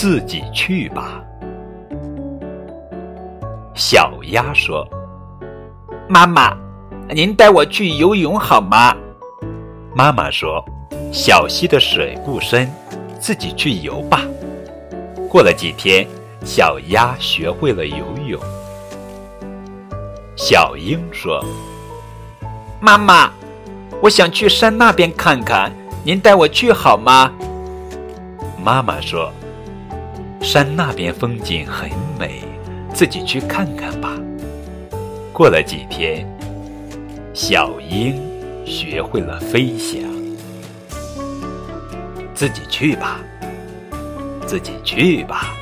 自己去吧。”小鸭说：“妈妈，您带我去游泳好吗？”妈妈说：“小溪的水不深，自己去游吧。”过了几天，小鸭学会了游泳。小鹰说：“妈妈，我想去山那边看看，您带我去好吗？”妈妈说：“山那边风景很美。”自己去看看吧。过了几天，小鹰学会了飞翔。自己去吧，自己去吧。